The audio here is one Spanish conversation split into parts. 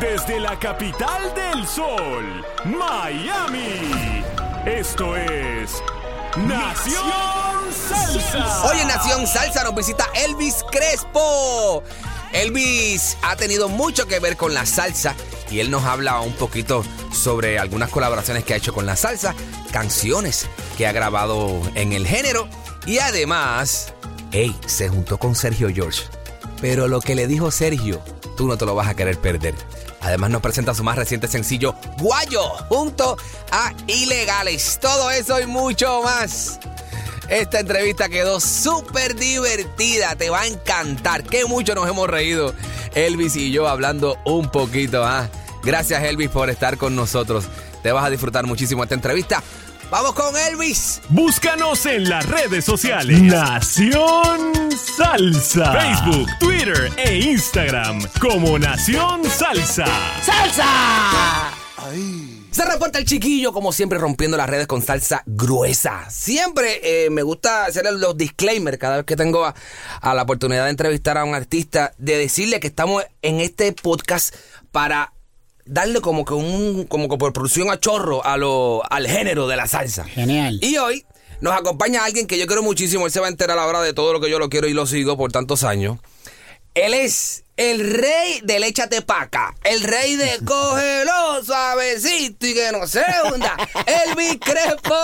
Desde la capital del sol, Miami. Esto es Nación Salsa. Hoy en Nación Salsa nos visita Elvis Crespo. Elvis ha tenido mucho que ver con la salsa y él nos habla un poquito sobre algunas colaboraciones que ha hecho con la salsa, canciones que ha grabado en el género y además, hey, se juntó con Sergio George. Pero lo que le dijo Sergio, tú no te lo vas a querer perder. Además nos presenta su más reciente sencillo, Guayo, junto a Ilegales. Todo eso y mucho más. Esta entrevista quedó súper divertida, te va a encantar. Qué mucho nos hemos reído Elvis y yo hablando un poquito. ¿ah? Gracias Elvis por estar con nosotros. Te vas a disfrutar muchísimo esta entrevista. Vamos con Elvis. Búscanos en las redes sociales. Nación Salsa. Facebook, Twitter e Instagram como Nación Salsa. ¡Salsa! Se reporta el chiquillo, como siempre, rompiendo las redes con salsa gruesa. Siempre eh, me gusta hacer los disclaimers cada vez que tengo a, a la oportunidad de entrevistar a un artista, de decirle que estamos en este podcast para darle como que un, como que por producción a chorro a lo, al género de la salsa. Genial. Y hoy nos acompaña alguien que yo quiero muchísimo. Él se va a enterar ahora de todo lo que yo lo quiero y lo sigo por tantos años. Él es el rey del échate paca. El rey de cógelo suavecito y que no se hunda. Elvis Crespo.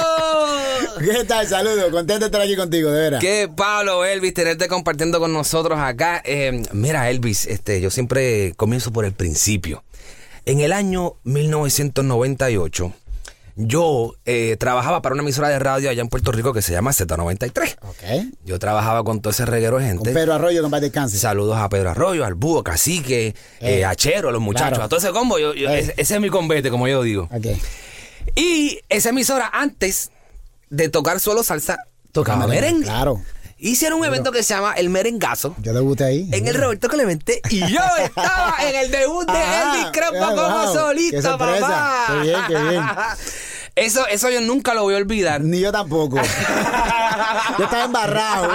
¿Qué tal? Saludos, contento de estar aquí contigo, de veras. Qué Pablo, Elvis, tenerte compartiendo con nosotros acá. Eh, mira, Elvis, este, yo siempre comienzo por el principio. En el año 1998, yo eh, trabajaba para una emisora de radio allá en Puerto Rico que se llama Z93. Ok. Yo trabajaba con todo ese reguero de gente. Con Pedro Arroyo, con descanse. Saludos a Pedro Arroyo, al Búho, Cacique, Eh, eh, a Chero, a los muchachos, claro. a todo ese combo. Yo- yo- Eh. ese, ese es mi convete, como yo digo. Ok. Y esa emisora, antes de tocar solo salsa, tocaba merengue. claro. Hicieron un evento que se llama El Merengazo. Yo debuté ahí. En el Roberto Clemente y yo estaba en el debut de Elvis Crespo como solista, papá. Qué bien, qué bien. Eso, eso yo nunca lo voy a olvidar. Ni yo tampoco. yo estaba embarrado.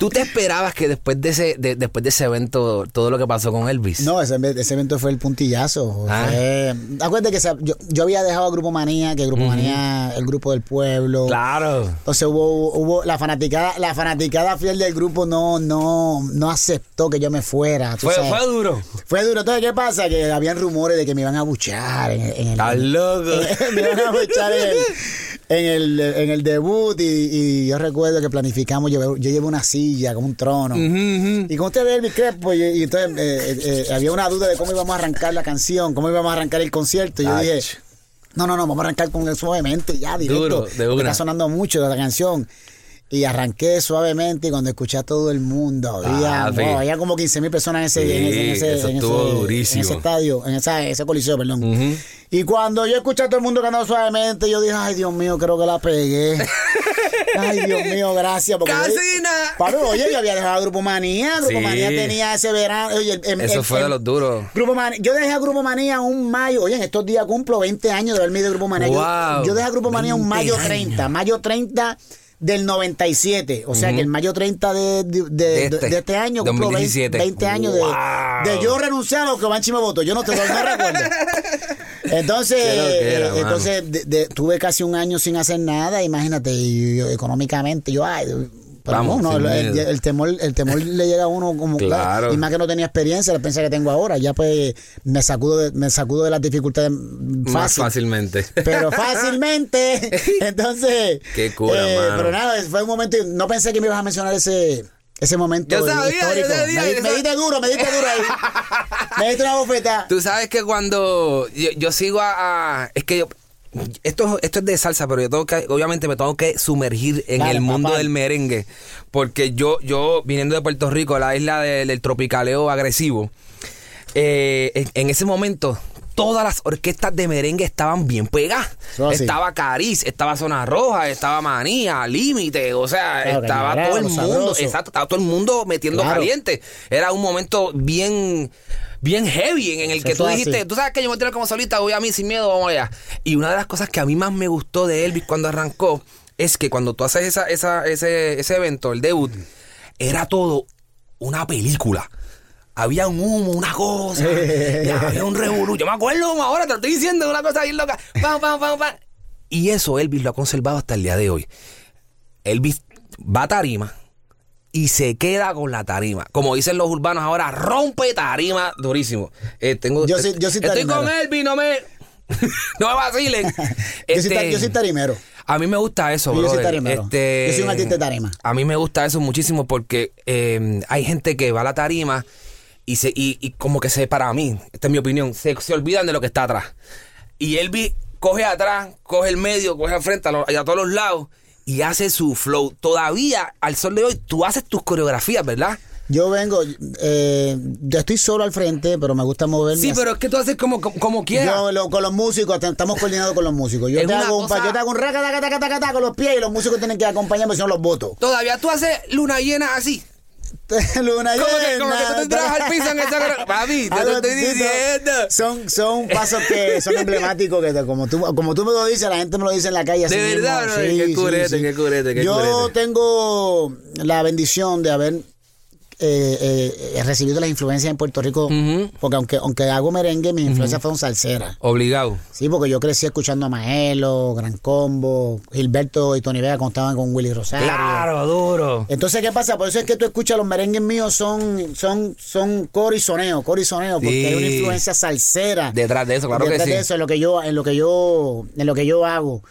¿Tú te esperabas que después de ese, de- después de ese evento, todo lo que pasó con Elvis? No, ese, ese evento fue el puntillazo. Ah. Fue- acuérdate que yo, yo había dejado a Grupo Manía, que Grupo Manía, el grupo del pueblo. Claro. Entonces hubo, hubo la fanaticada, la fanaticada fiel del grupo no, no, no aceptó que yo me fuera. Fue, fue duro. Fue duro. Entonces, ¿qué pasa? Que habían rumores de que me iban a buchar en, en el. Estás loco. me iban a buchar en el, en el, en el debut. Y, y yo recuerdo que planificamos, yo, yo llevé una silla como un trono. Y con usted ve Elvis Crespo, y, y entonces eh, eh, eh, había una duda de cómo íbamos a arrancar la canción, cómo íbamos a arrancar el concierto. Y yo Ach. dije. No, no, no, vamos a arrancar con suavemente, ya, directo. Duro, de una. Está sonando mucho la canción. Y arranqué suavemente y cuando escuché a todo el mundo, había, wow, había como 15 mil personas en ese, Sí, en ese, en ese- eso en estuvo ese- durísimo. en ese estadio, en esa, ese coliseo, perdón. Y cuando yo escuché a todo el mundo cantando suavemente, yo dije, ay Dios mío, creo que la pegué. ay Dios mío, gracias. Porque Casi yo- nada. Pablo, oye, yo había dejado a Grupo Manía. Grupo Sí. Manía tenía ese verano. Oye, el- el- Eso el- fue de los duros. Grupo Manía, yo dejé a Grupo Manía un mayo. Oye, en estos días cumplo 20 años de haberme ido a Grupo Manía. Yo- Wow, yo, dejé a Grupo Manía un 20 mayo años. 30. Mayo 30 del 97. O sea que el mayo 30 de, de, de- este, de este año cumplo 2017. 20, 20 años de, Wow. de yo renunciar a lo que Banchi me votó. Yo no te no recuerdo. Entonces, loquera, eh, entonces tuve casi un año sin hacer nada. Imagínate, y yo, económicamente, yo, ay, Pero Vamos, no, sin no, el, temor, el temor le llega a uno como Claro. y más que no tenía experiencia, la experiencia que tengo ahora, ya pues me sacudo de, me sacudo de las dificultades Más fácil. fácilmente. Pero fácilmente. Entonces. Qué cura, eh. Pero nada, fue un momento. No pensé que me ibas a mencionar ese, ese momento Yo sabía, histórico. yo sabía, me, yo me diste duro, me diste duro ahí. me diste una bofeta. Tú sabes que cuando yo, yo sigo a, a- Es que yo. Esto, esto es de salsa, pero yo tengo que, obviamente me tengo que sumergir en Claro, el mundo papá. del merengue. Porque yo, yo, viniendo de Puerto Rico, la isla de- del tropicaleo agresivo, eh, en, en ese momento todas las orquestas de merengue estaban bien pegadas. Estaba Cariz, estaba Zona Roja, estaba Manía, Límite, o sea, Claro, estaba todo el mundo, exacto, estaba todo el mundo metiendo Claro. caliente. Era un momento bien bien heavy en, el que tú dijiste, tú sabes que yo me tiro como solita, voy a mí sin miedo, vamos allá. Y una de las cosas que a mí más me gustó de Elvis cuando arrancó es que cuando tú haces esa, esa, ese, ese evento, el debut, era todo una película. Había un humo, una cosa, había un revolú. Yo me acuerdo como ahora, te lo estoy diciendo, una cosa bien loca. Pam, pam, pam, pam. Y eso Elvis lo ha conservado hasta el día de hoy. Elvis va a tarima y se queda con la tarima. Como dicen los urbanos ahora, rompe tarima durísimo. Eh, tengo, Yo sí- yo sí estoy con Elvis, no me, no me vacilen. Yo, soy, Este, yo soy tarimero. a mí me gusta eso, Yo soy tarimero. Este, Yo soy un artista de tarima. A mí me gusta eso muchísimo porque eh, hay gente que va a la tarima y, se, y, y como que se, para mí, esta es mi opinión, se, se olvidan de lo que está atrás. Y Elvis coge atrás, coge el medio, coge al frente, a, a todos los lados y hace su flow. Todavía, al sol de hoy, tú haces tus coreografías, ¿verdad? Yo vengo, eh, yo estoy solo al frente, pero me gusta moverme. Sí, pero es que tú haces como, como, como quieras. Yo lo- con los músicos, estamos coordinados con los músicos. Yo te, hago un, pa- cosa- yo te hago un raca, taca, taca, taca, con los pies y los músicos tienen que acompañarme, si no los voto. Todavía tú haces luna llena así. Luna Como que, como que llena, tú te tiras al piso en esa Papi, te lo estoy diciendo. Son, son pasos que son emblemáticos que te- como tú, como tú me lo dices, la gente me lo dice en la calle. así De mismo. verdad, bro, qué curete, qué curete, qué Yo curete. tengo la bendición de haber eh, eh, recibido las influencias en Puerto Rico, porque aunque, aunque hago merengue, mis influencias fueron salseras. Obligado. Sí, porque yo crecí escuchando a Maelo, Gran Combo, Gilberto y Tony Vega cuando estaban con Willy Rosario. duro. Entonces, ¿qué pasa? Por eso es que tú escuchas los merengues míos son, son, son coro y soneo, coro y soneo, porque Sí. hay una influencia salsera. Detrás de eso, claro que Detrás sí. de eso, en lo que yo, en lo que yo, en lo que yo hago.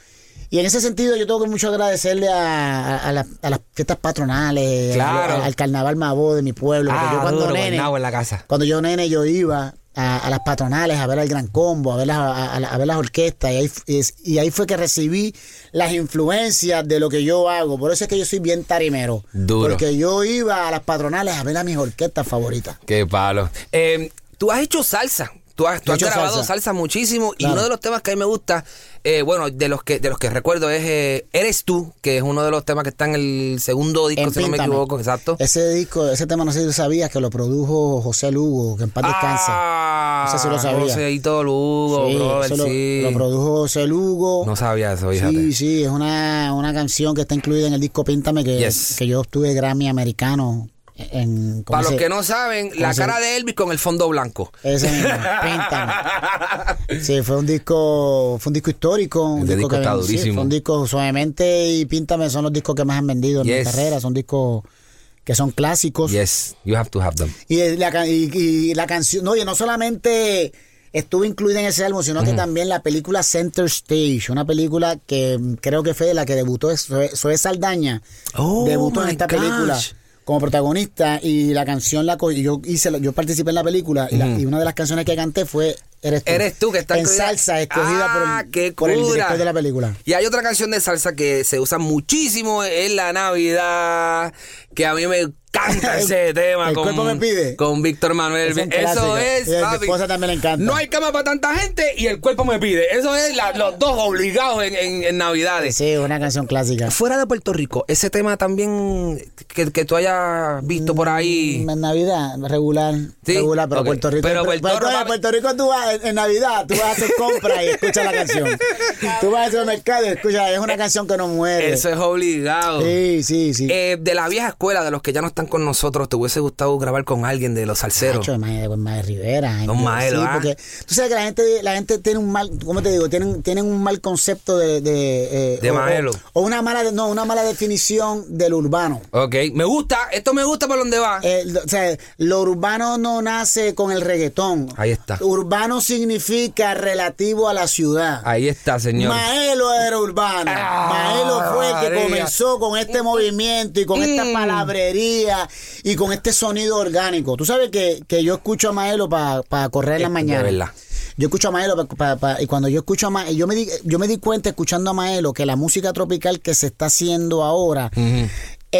Y en ese sentido yo tengo que mucho agradecerle a, a- a las- a las fiestas patronales, Claro. al, al carnaval Mabó de mi pueblo. Porque Ah, yo cuando duro, nene, en la casa. cuando yo nene yo iba a, las patronales a ver al Gran Combo, a ver las, a, ver las orquestas y ahí, y y ahí fue que recibí las influencias de lo que yo hago. Por eso es que yo soy bien tarimero. Duro. Porque yo iba a las patronales a ver a mis orquestas favoritas. Qué palo. Eh, tú has hecho salsa. Tú has, tú has grabado salsa. salsa. muchísimo. Y Claro. uno de los temas que a mí me gusta, eh, bueno, de los que de los que recuerdo es eh, Eres tú, que es uno de los temas que está en el segundo disco, En si no me equivoco, exacto. Ese disco, ese tema no sé si tú sabías que lo produjo José Lugo, que en paz descanse. Ah, No sé si lo sabía. Joseito Lugo, Sí, brother, lo, sí. lo produjo José Lugo. No sabía eso, fíjate. Sí, sí, es una, una canción que está incluida en el disco Píntame que, Yes. que yo obtuve Grammy americano en ¿cómo Para los que no saben, la se- cara de Elvis con el fondo blanco. Ese mismo. Sí, fue un disco, fue un disco histórico. Un disco que está sí, durísimo. fue un disco suavemente y Píntame son los discos que más han vendido en mi Yes. carrera. Son discos que son clásicos. Yes, you have to have them. Y la, ca- y, y la canción, no, y no solamente estuvo incluida en ese álbum, sino que también la película Center Stage, una película que mm, creo que fue de la que debutó Zoe Saldaña, Oh, debutó en esta película. Como protagonista y la canción la y yo hice yo participé en la película y, la- y una de las canciones que canté fue Eres tú. Eres tú que está en incluida- salsa escogida Ah, por, el, por el director de la película. Y hay otra canción de salsa que se usa muchísimo en la Navidad, que a mí me encanta ese tema. El cuerpo me pide. Con Víctor Manuel. Es Eso es, a mi esposa también le encanta. No hay cama para tanta gente y el cuerpo me pide. Eso es la- los dos obligados en, en- en Navidades. Sí, una canción clásica. Fuera de Puerto Rico, ese tema también que, que tú hayas visto por ahí. Mm, En Navidad, regular. Sí, Regular, pero ok. Puerto Rico. Pero Puerto, Puerto Rico- en Puerto Rico tú vas, en, en Navidad, tú vas a hacer compras y escuchas la canción. Tú vas al mercado y escuchas, es una canción que no muere. Eso es obligado. Sí, sí, sí. Eh, de la vieja escuela. Escuela, de los que ya no están con nosotros, te hubiese gustado grabar con alguien de los salseros? Macho, Mae- pues, Mae Rivera. Don Sí, Maelo, ¿ah? porque tú sabes que la gente, la gente tiene un mal, ¿cómo te digo? Tienen, tienen un mal concepto de, de, eh, De o- Maelo. O, una mala, no, una mala definición del urbano. Ok, me gusta, esto me gusta por donde va. Eh, lo- o sea, lo urbano no nace con el reggaetón. Ahí está. Urbano significa relativo a la ciudad. Ahí está, señor. Maelo era urbano. Ah, Maelo fue el que comenzó con este movimiento y con esta Mm. Palabrería y con este sonido orgánico. Tú sabes que, que yo escucho a Maelo para correr en la mañana. Yo escucho a Maelo pa- pa- pa- y cuando yo escucho a Maelo, yo me di, yo me di cuenta escuchando a Maelo que la música tropical que se está haciendo ahora,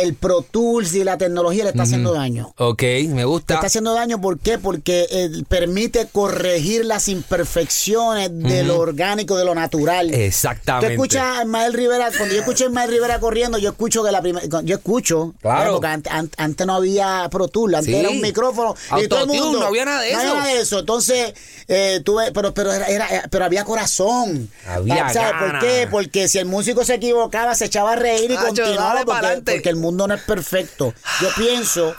el Pro Tools y la tecnología le está haciendo daño. Ok, me Le gusta. está haciendo daño, ¿por qué? Porque eh, permite corregir las imperfecciones de lo orgánico, de lo natural. Exactamente. Tú escuchas a Ismael Rivera, cuando yo escucho a Ismael Rivera corriendo, yo escucho que la primera, yo escucho, Claro. porque antes, an- antes no había Pro Tool, antes Sí. era un micrófono y todo el mundo. no había nada de No había eso. nada de eso. Entonces, eh, tuve, pero, pero, era, era- pero había corazón. Había ¿Sabes por qué? Porque si el músico se equivocaba, se echaba a reír y continuaba porque, porque el mundo no es perfecto. Yo pienso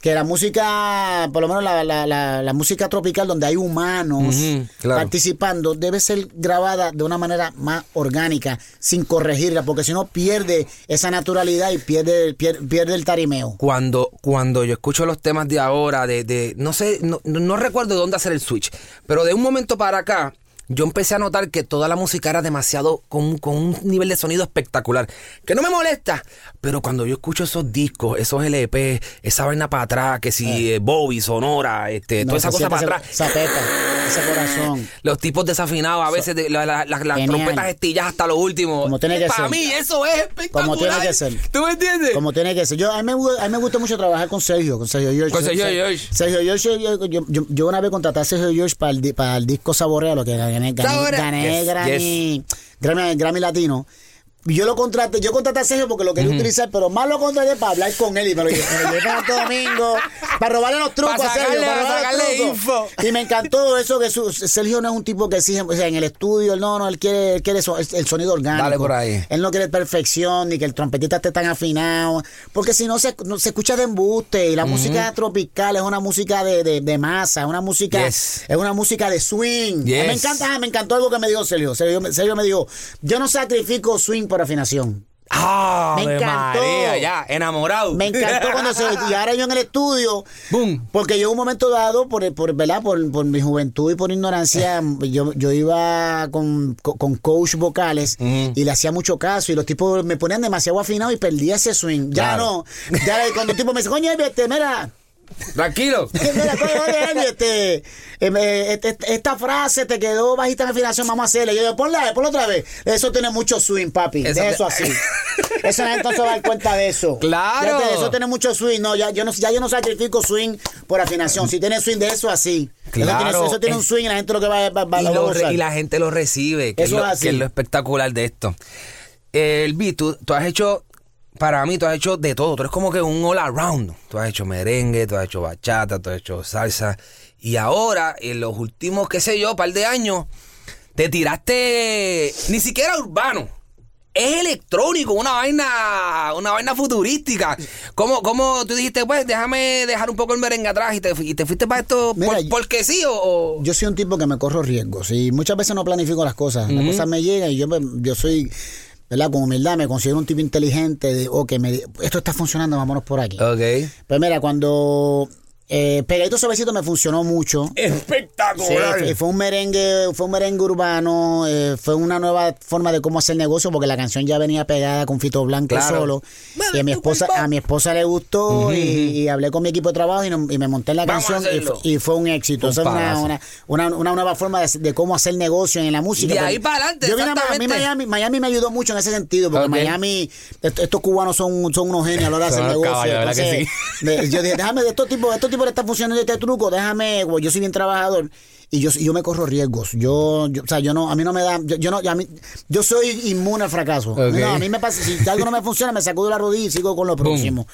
que la música, por lo menos la, la- la- la música tropical donde hay humanos claro. participando, debe ser grabada de una manera más orgánica, sin corregirla, porque si no pierde esa naturalidad y pierde, pier- pierde, el tarimeo. Cuando, cuando yo escucho los temas de ahora, de, de no sé, no, no- recuerdo de dónde hacer el switch, pero de un momento para acá, yo empecé a notar que toda la música era demasiado, con, un- con un nivel de sonido espectacular, que no me molesta, pero cuando yo escucho esos discos, esos LP, esa vaina para atrás, que si eh, Bobby, Sonora, este, toda esa cosa para atrás. Esa peta, ese corazón. Los tipos desafinados, a veces de- la- la- la- las trompetas estillas hasta lo último. Como tiene que Para ser. mí eso es espectacular. Como tiene que ser. ¿Tú me entiendes? Como tiene que ser. Yo, a, mí a mí me gusta mucho trabajar con Sergio, con Sergio George. Con Sergio Ser- George. Sergio George, yo, yo, yo- yo una vez contraté a Sergio George para el, para el disco Saborea, lo que gané, gané, Saborea. gané Yes, Grammy, Grammy, Grammy Latino. Yo lo contraté, yo contraté a Sergio porque lo quería utilizar, pero más lo contraté para hablar con él y me lo para Santo Domingo, para robarle los trucos Para a Sergio, para para robarle trucos. info. Y me encantó eso que su- Sergio no es un tipo que exige, o sea, en el estudio, él no, no, él quiere, él quiere el sonido orgánico. Dale por ahí. Él no quiere perfección, ni que el trompetista esté tan afinado, porque si no se, no- se escucha de embuste. Y la música tropical es una música de, de, de masa, es una música, Yes. es una música de swing. Yes. Me encanta, me encantó algo que me dijo Sergio. Sergio, Sergio me dijo, yo no sacrifico swing por afinación. Ah, Me encantó. María, ya, enamorado. Me encantó cuando se. Y ahora yo en el estudio. Boom. Porque yo en un momento dado, por, por, ¿verdad? Por, por mi juventud y por ignorancia, yo, yo iba con, con, coach vocales y le hacía mucho caso. Y los tipos me ponían demasiado afinado y perdía ese swing. Ya Claro. no. Ya cuando el tipo me dice, coño, este, mira. Tranquilo. Este, esta frase te quedó bajita en afinación, vamos a hacerla. Y yo digo, ponla, ponla otra vez. Eso tiene mucho swing, papi. Eso de te- eso así. Eso la gente se va a dar cuenta de eso. Claro. Eso tiene mucho swing. No, ya yo no, ya yo no sacrifico swing por afinación. Si tiene swing de eso así. Eso tiene, Claro. eso tiene un swing y la gente lo que va, va, va- y, lo re- y la gente lo recibe, que, es Eso lo, es así. que es lo espectacular de esto. El beat, tú, tú has hecho, para mí, tú has hecho de todo. Tú eres como que un all around. Tú has hecho merengue, tú has hecho bachata, tú has hecho salsa. Y ahora, en los últimos, qué sé yo, par de años, te tiraste ni siquiera urbano. Es electrónico, una vaina, una vaina futurística. ¿Cómo, cómo tú dijiste, pues, déjame dejar un poco el merengue atrás y te, y te fuiste para esto Mira, por- porque sí o, o- Yo soy un tipo que me corro riesgos y muchas veces no planifico las cosas. Las cosas me llegan y yo, me- yo soy, ¿verdad? Con humildad me considero un tipo inteligente de, ok, me, esto está funcionando, vámonos por aquí. Ok. Pues mira, cuando eh, Pegadito Suavecito me funcionó mucho. Sí, Espectacular. fue, fue un merengue, fue un merengue urbano, eh, fue una nueva forma de cómo hacer negocio porque la canción ya venía pegada con Fito Blanco Claro. solo. Y a mi esposa, a mi esposa le gustó y, y hablé con mi equipo de trabajo y, no- y me monté en la Vamos canción y fue, y fue un éxito. Un Esa es una, una, una, una nueva forma de, de cómo hacer negocio en la música. De Porque ahí para adelante, Yo vine a, mí. Miami, Miami me ayudó mucho en ese sentido porque. Miami, est- estos cubanos son, son unos genios a la hora de hacer negocio. caballos, ¿verdad que Entonces, de- yo dije, déjame, de estos tipos, estos tipos está funcionando este truco, déjame, yo soy bien trabajador y yo, yo me corro riesgos. Yo, yo, o sea, yo no, a mí no me da, yo, yo no, a mí, yo soy inmune al fracaso. No, a mí me pasa, si algo no me funciona, me sacudo la rodilla y sigo con lo próximo.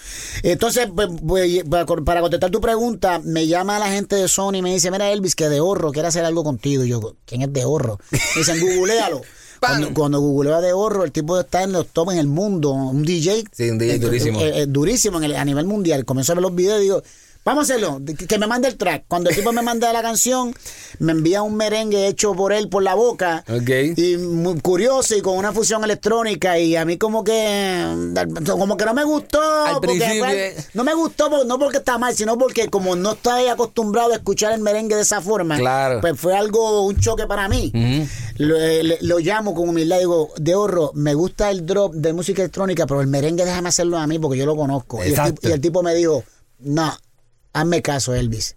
Entonces, pues, pues, para contestar tu pregunta, me llama la gente de Sony y me dice, mira Elvis, que de horro quiere hacer algo contigo. Y yo, ¿quién es de horro? Me dicen, googlealo. Cuando, cuando googleo de Horro, el tipo está en los top en el mundo, un DJ. Sí, un DJ eh, durísimo. eh, eh, durísimo en el- a nivel mundial. Comienzo a ver los videos y digo, vamos a hacerlo, que me mande el track. Cuando el tipo me manda la canción, me envía un merengue hecho por él por la boca. Ok. Y muy curioso y con una fusión electrónica. Y a mí como que como que no me gustó. Al porque, principio, eh. no me gustó, no porque está mal, sino porque como no estoy acostumbrado a escuchar el merengue de esa forma, Claro. pues fue algo, un choque para mí. lo, eh, le- lo llamo con humildad y digo, de horror, me gusta el drop de música electrónica, pero el merengue déjame hacerlo a mí porque yo lo conozco. El, y el tipo me dijo, no, hazme caso, Elvis.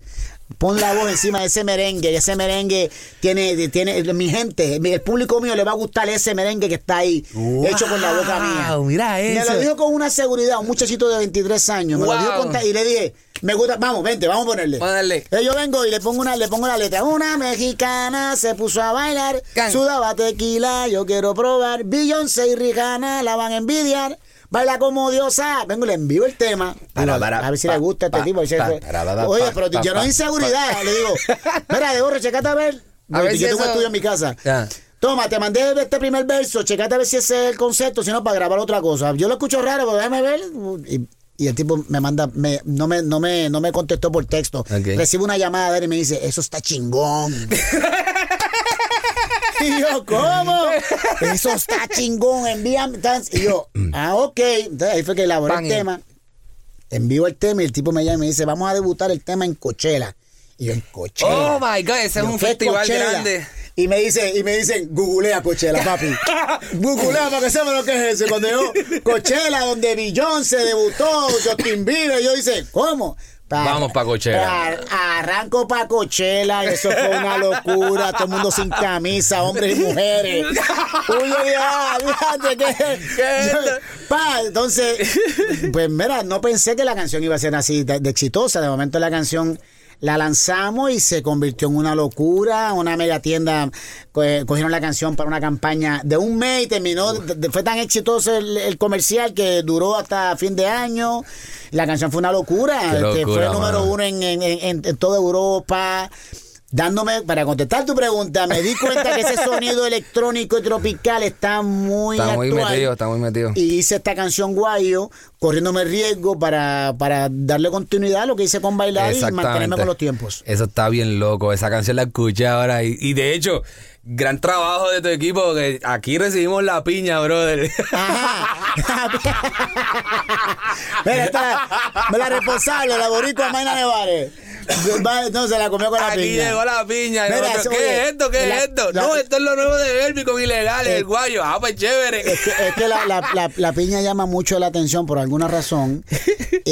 Pon la voz encima de ese merengue, y ese merengue tiene, tiene mi gente, el público mío le va a gustar ese merengue que está ahí, hecho con la boca mía. Wow, Me lo dijo con una seguridad, un muchachito de 23 años, me lo dijo Wow. con y le dije, me gusta, vamos, vente, vamos a ponerle. Darle. Eh, Yo vengo y le pongo una, le pongo la letra. Una mexicana se puso a bailar, Can. sudaba tequila, yo quiero probar. Beyoncé y Rihanna la van a envidiar. Baila como diosa. Vengo y le envío el tema. Para, Digo, para, a ver si pa, le gusta a este pa, tipo. Pa, Oye, pero yo no hay inseguridad. Le digo, mira, de gorro, checate a ver. A ver yo si tengo eso- estudio en mi casa. Toma, te mandé este primer verso, checate a ver si ese es el concepto, si no, para grabar otra cosa. Yo lo escucho raro, pero déjame ver. Y, y el tipo me manda, me, no, me, no, me, no me contestó por texto. Ok. Recibo una llamada de él y me dice, eso está chingón. y yo, ¿cómo? Eso está chingón, envíame. Y yo, ah, ok. Entonces ahí fue que elaboré Pan. el tema. Envío el tema y el tipo me llama y me dice, vamos a debutar el tema en Coachella. Y yo, en Coachella. Oh my God, ese es un ¿qué festival Coachella? grande. Y me dice, y me dicen, googlea Coachella, papi. googlea para que sepa lo que es ese. Cuando yo, Coachella, donde Beyoncé debutó, Justin Bieber, yo dice, ¿cómo? Vamos pa' Coachella. arranco para Coachella, eso fue una locura, todo el mundo sin camisa, hombres y mujeres. Uy, ah, fíjate que... Pa, entonces, pues mira, no pensé que la canción iba a ser así de, de exitosa. De momento la canción la lanzamos y se convirtió en una locura. Una mega tienda co- cogieron la canción para una campaña de un mes y terminó. fue tan exitoso el, el comercial que duró hasta fin de año. La canción fue una locura. Este, fue el número uno en, en- en- en toda Europa. Dándome, para contestar tu pregunta, me di cuenta que ese sonido electrónico y tropical está muy Está muy metido, está muy metido. y hice esta canción Guayo, corriéndome riesgo para, para darle continuidad a lo que hice con bailar y mantenerme con los tiempos. Eso está bien loco. Esa canción la escuché ahora. Y, y de hecho, gran trabajo de tu equipo. Que aquí recibimos la piña, brother. Ajá. Mira, esta, me la responsable, la boricua Mayna Nevares. No, se la comió con la Aquí piña. llegó la piña. Mira, nosotros, eso, ¿Qué oye, es esto? ¿Qué la- es esto? la- no, esto es lo nuevo de Elvi con ilegales, Eh, el guayo. Ah, pues chévere. Es que, es que la, la- piña llama mucho la atención por alguna razón.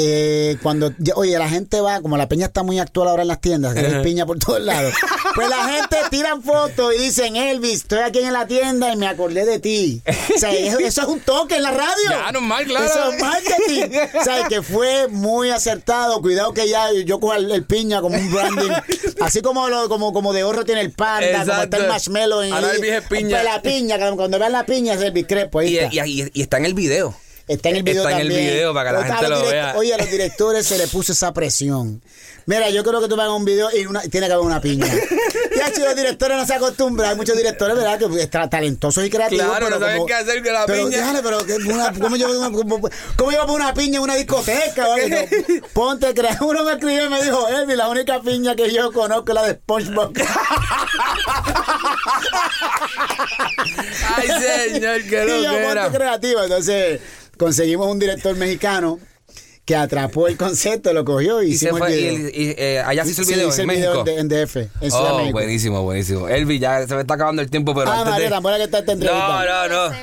Eh, cuando, oye, la gente va, como la piña está muy actual ahora en las tiendas, que hay piña por todos lados. Pues la gente tiran fotos y dicen, Elvis, estoy aquí en la tienda y me acordé de ti. O sea, eso, eso es un toque en la radio. Ya, normal, claro. Eso es marketing. O sea, que fue muy acertado. Cuidado que ya yo cojo el, el piña como un branding. Así como, lo, como, como de horro tiene el panda, como está el marshmallow en Ahora Elvis es piña. La piña, cuando vean la piña es Elvis Crespo. Ahí Y, está. y- y- y está en el video. Está en el video Está en el también. video para que la gente los lo vea. Oye, a los directores se le puso esa presión. Mira, yo creo que tú me hagas un video y una- tiene que haber una piña. Ya, si los directores no se acostumbran. Hay muchos directores, ¿verdad? Que pues, tra- talentosos y creativos. Claro, pero no saben qué hacer con la pero, piña. déjale, pero que una- ¿cómo, yo, cómo, cómo yo una piña en una discoteca? algo? Yo, Ponte, crea. Uno me escribió y me dijo, Elvi, la única piña que yo conozco es la de SpongeBob. Ay, señor, qué y yo, ponte creativo. Entonces, conseguimos un director mexicano que atrapó el concepto, lo cogió y, Y se fue, el video. y, eh, allá se hizo el Sí, video hice en el video México. en, DF, en Oh, México. buenísimo, buenísimo. Elvi, ya se me está acabando el tiempo, pero Ah, antes María, de... tan buena que está esta entrevista. No, no, no.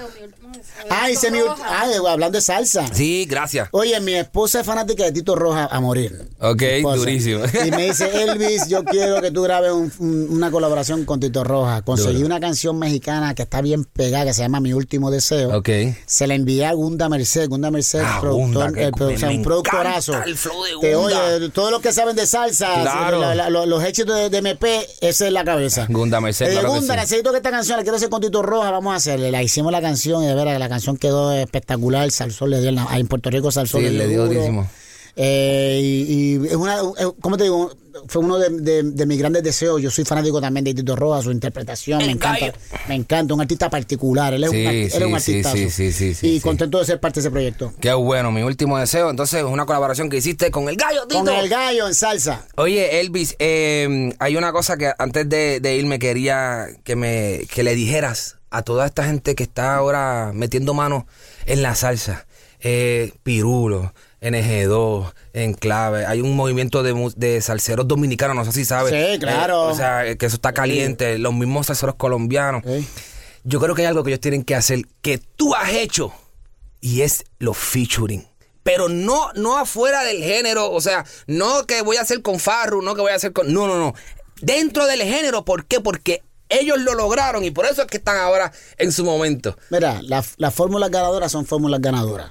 Ah, hice mi... Ah, hablando de salsa. Sí, gracias. Oye, mi esposa es fanática de Tito Roja a morir. Ok, durísimo. Y me dice, Elvis, yo quiero que tú grabes un- un- una colaboración con Tito Roja. Conseguí Duro. una canción mexicana que está bien pegada, que se llama Mi Último Deseo. Ok. Se la envié a Gunda Merced. Gunda Merced, Ah, productor, Gunda, eh, pro- o sea, me un productorazo. el flow de Que, Gunda. oye, todos los que saben de salsa, Claro. la- la- lo- los éxitos de, de MP, esa es la cabeza. Gunda Merced, dije, claro que Gunda, sí. necesito que esta canción la quiero hacer con Tito Roja, vamos a hacerle. La hicimos la canción y de veras la canción quedó espectacular. Salsón le dio, en la- en Puerto Rico Salsón Sí, le dio duro. durísimo. Eh, y, y es una, es- ¿cómo te digo? fue uno de, de- de mis grandes deseos. Yo soy fanático también de Tito Rojas, su interpretación. El me encanta. gallo. Me encanta, un artista particular. Él es Sí, un, él es un sí, sí, artistazo. sí, sí, sí, sí, y sí. contento de ser parte de ese proyecto. Qué bueno, mi último deseo. Entonces, una colaboración que hiciste con el gallo, Tito. Con el gallo en salsa. Oye, Elvis, eh, hay una cosa que antes de, de irme quería que me que le dijeras a toda esta gente que está ahora metiendo mano en la salsa. Eh, Pirulo, NG2, Enclave. Hay un movimiento de, de salseros dominicanos, no sé si sabes. Sí, claro. Eh, o sea, que eso está caliente. Los mismos salseros colombianos. Sí. Yo creo que hay algo que ellos tienen que hacer que tú has hecho y es los featuring. Pero no, no afuera del género, o sea, no que voy a hacer con Farru, no que voy a hacer con... No, no, no. Dentro del género, ¿por qué? Porque ellos lo lograron y por eso es que están ahora en su momento. Mira, la- las fórmulas ganadoras son fórmulas ganadoras.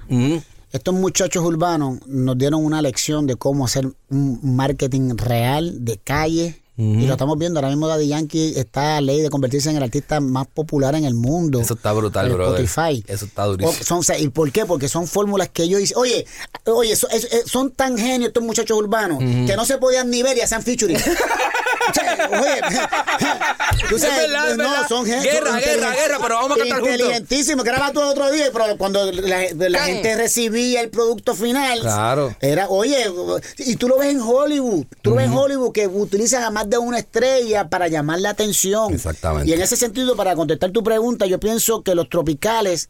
Estos muchachos urbanos nos dieron una lección de cómo hacer un marketing real de calle. Y lo estamos viendo. Ahora mismo Daddy Yankee está a ley de convertirse en el artista más popular en el mundo. Eso está brutal, en brother. Spotify. Eso está durísimo. O- son- o sea, ¿Y por qué? Porque son fórmulas que ellos dicen. Oye, oye, so- es- es- son tan genios estos muchachos urbanos que no se podían ni ver y hacían featuring. Oye, tú sabes, Es verdad, no, verdad. son gen- Guerra, son guerra, guerra, pero vamos a cantar juntos. Inteligentísimo, que era tú el otro día, pero cuando la, gente recibía el producto final, Claro. era, oye, y tú lo ves en Hollywood, tú lo ves en Hollywood que utilizan a más de una estrella para llamar la atención. Exactamente. Y en ese sentido, para contestar tu pregunta, yo pienso que los tropicales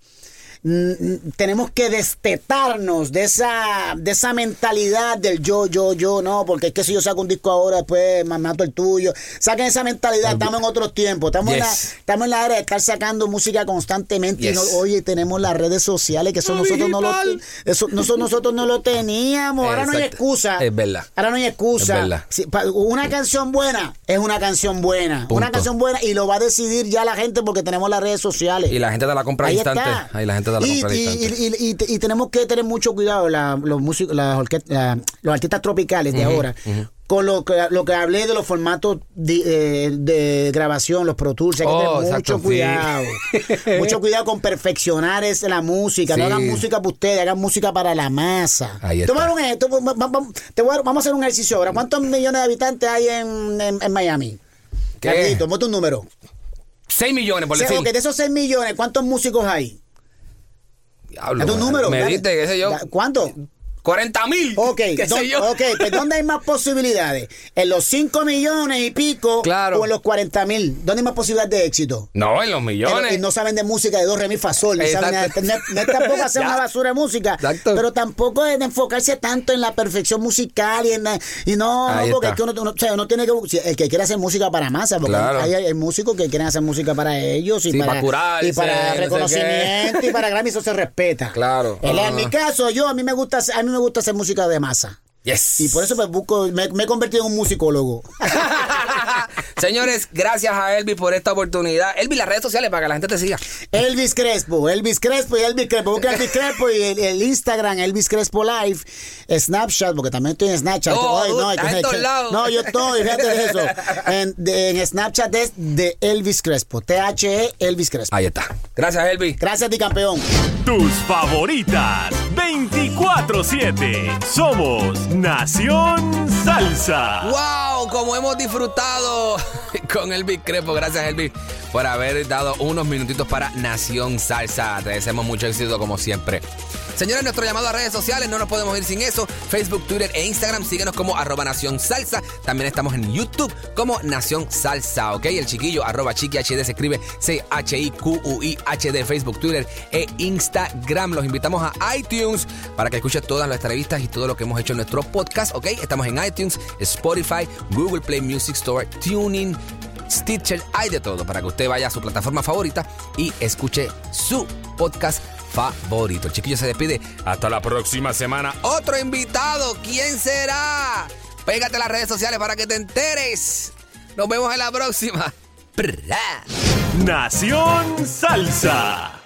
tenemos que destetarnos de esa de esa mentalidad del yo, yo, yo, no, porque es que si yo saco un disco ahora, después me mato el tuyo. Saquen esa mentalidad, estamos en otros tiempos, estamos, en, la, estamos en la era de estar sacando música constantemente. Y Yes. no- oye, tenemos las redes sociales, que eso nosotros no lo, eso, nosotros, nosotros no lo teníamos. Ahora no hay excusa. Es verdad. Ahora no hay excusa. Es verdad. Si- una canción buena es una canción buena. Punto. Una canción buena y lo va a decidir ya la gente porque tenemos las redes sociales. Y la gente te la compra Ahí instante. está. Ahí la gente te la y, tenemos que tener mucho cuidado, la- los, músicos, las la- los artistas tropicales de ahora. Con lo que, lo que hablé de los formatos de, eh, de grabación, los Pro Tools, hay que Oh, tener exacto, mucho sí. cuidado. mucho cuidado con perfeccionar es la música. No hagan música para ustedes, hagan música para la masa. Ahí está. esto, te voy a- vamos a hacer un ejercicio ahora. ¿Cuántos millones de habitantes hay en, en- en Miami? ¿Qué? Monta un número. 6 millones, por decir. ok, de esos 6 millones, ¿cuántos músicos hay? Diablo, un número. Me dale. diste, qué sé yo. Da- ¿Cuánto? 40 mil. Ok, qué don- sé yo. ok, pues ¿dónde hay más posibilidades? ¿En los 5 millones y pico Claro. o en los 40 mil? ¿Dónde hay más posibilidades de éxito? No, en los millones. Y no saben de música de do, re, mi, fa, sol. No, saben no, no es tampoco hacer una basura de música. Exacto. Pero tampoco es de enfocarse tanto en la perfección musical y en la- y no, Ahí no, porque es que uno, uno- o sea, uno tiene que el que quiere hacer música para masa, porque Claro. hay, hay músicos que quieren hacer música para ellos y Sí, para, para curarse, y para no sé qué. reconocimiento y para Grammy eso se respeta. Claro. En, mi caso, yo a mí me gusta a mí me gusta hacer música de masa. Yes. Y por eso pues busco, me, me he convertido en un musicólogo. Señores, gracias a Elvis por esta oportunidad. Elvis, las redes sociales para que la gente te siga. Elvis Crespo, Elvis Crespo y Elvis Crespo. Busca Elvis Crespo y el, el Instagram, Elvis Crespo Live, Snapchat, porque también estoy en Snapchat. Oh, Ay, dude, hay estás en todos lados. no, yo estoy, fíjate de eso. En, de- en Snapchat es de Elvis Crespo, T-H-E Elvis Crespo. Ahí está. Gracias, Elvis. Gracias a ti, campeón. Tus favoritas 24-7. Somos Nación Salsa. ¡Wow! Como hemos disfrutado con Elvis Crepo. Gracias, Elvis, por haber dado unos minutitos para Nación Salsa. Te deseamos mucho éxito como siempre. Señores, nuestro llamado a redes sociales, no nos podemos ir sin eso. Facebook, Twitter e Instagram, síguenos como arroba Nación Salsa. También estamos en YouTube como Nación Salsa, ¿ok? El chiquillo, arroba chiqui HD, se escribe C-H-I-Q-U-I-H-D, Facebook, Twitter e Instagram. Los invitamos a iTunes para que escuchen todas nuestras entrevistas y todo lo que hemos hecho en nuestro podcast, ¿ok? Estamos en iTunes, Spotify, Google Play Music Store, Tuning, Stitcher, hay de todo para que usted vaya a su plataforma favorita y escuche su podcast favorito. El chiquillo se despide. Hasta la próxima semana. Otro invitado, ¿quién será? Pégate a las redes sociales para que te enteres. Nos vemos en la próxima. Nación Salsa.